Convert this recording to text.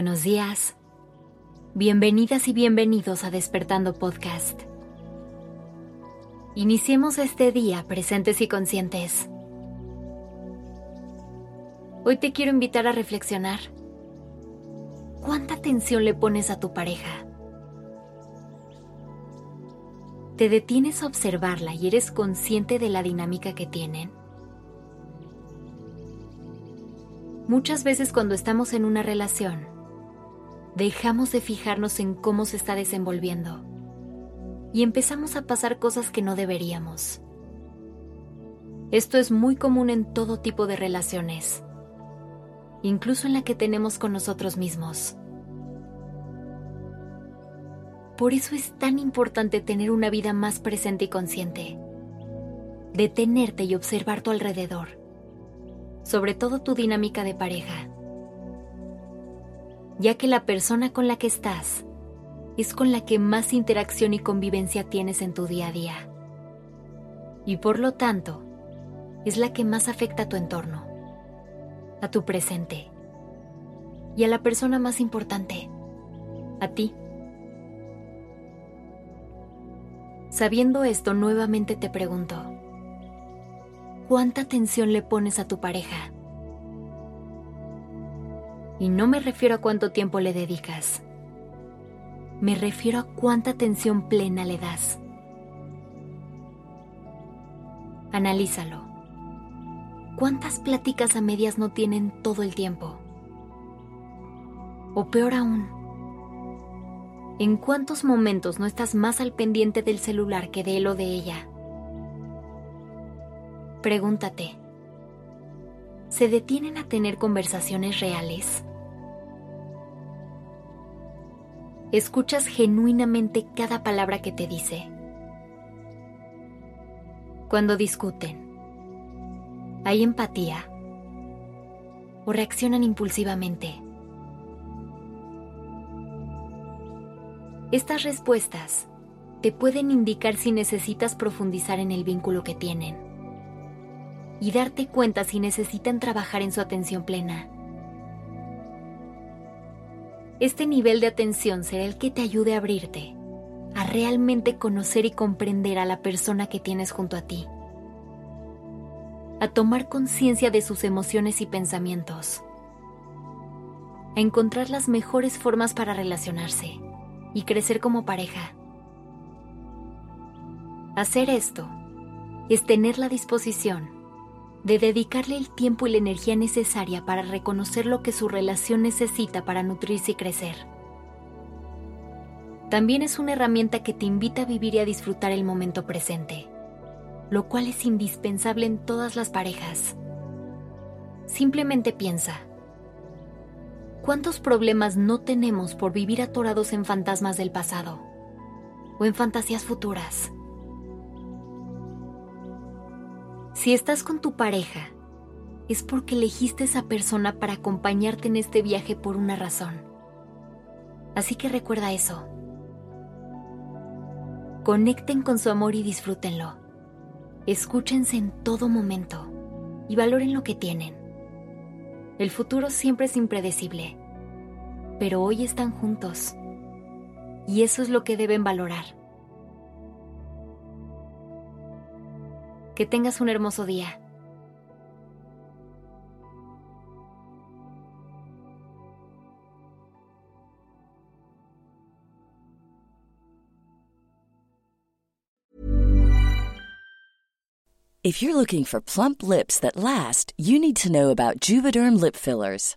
Buenos días. Bienvenidas y bienvenidos a Despertando Podcast. Iniciemos este día presentes y conscientes. Hoy te quiero invitar a reflexionar. ¿Cuánta atención le pones a tu pareja? ¿Te detienes a observarla y eres consciente de la dinámica que tienen? Muchas veces cuando estamos en una relación, dejamos de fijarnos en cómo se está desenvolviendo y empezamos a pasar cosas que no deberíamos. Esto es muy común en todo tipo de relaciones, incluso en la que tenemos con nosotros mismos. Por eso es tan importante tener una vida más presente y consciente, detenerte y observar tu alrededor sobre todo tu dinámica de pareja, ya que la persona con la que estás es con la que más interacción y convivencia tienes en tu día a día. Y por lo tanto, es la que más afecta a tu entorno, a tu presente y a la persona más importante, a ti. Sabiendo esto, nuevamente te pregunto, cuánta atención le pones a tu pareja. Y no me refiero a cuánto tiempo le dedicas. Me refiero a cuánta atención plena le das. Analízalo. ¿Cuántas pláticas a medias no tienen todo el tiempo? O peor aún, ¿en cuántos momentos no estás más al pendiente del celular que de él o de ella? Pregúntate, ¿se detienen a tener conversaciones reales? ¿Escuchas genuinamente cada palabra que te dice? Cuando discuten, ¿hay empatía? ¿O reaccionan impulsivamente? Estas respuestas te pueden indicar si necesitas profundizar en el vínculo que tienen y darte cuenta si necesitan trabajar en su atención plena. Este nivel de atención será el que te ayude a abrirte, a realmente conocer y comprender a la persona que tienes junto a ti, a tomar conciencia de sus emociones y pensamientos, a encontrar las mejores formas para relacionarse y crecer como pareja. Hacer esto es tener la disposición de dedicarle el tiempo y la energía necesaria para reconocer lo que su relación necesita para nutrirse y crecer. También es una herramienta que te invita a vivir y a disfrutar el momento presente, lo cual es indispensable en todas las parejas. Simplemente piensa, ¿cuántos problemas no tenemos por vivir atorados en fantasmas del pasado o en fantasías futuras? Si estás con tu pareja, es porque elegiste esa persona para acompañarte en este viaje por una razón. Así que recuerda eso. Conecten con su amor y disfrútenlo. Escúchense en todo momento y valoren lo que tienen. El futuro siempre es impredecible, pero hoy están juntos. Y eso es lo que deben valorar. Que tengas un hermoso día. If you're looking for plump lips that last, you need to know about Juvederm lip fillers.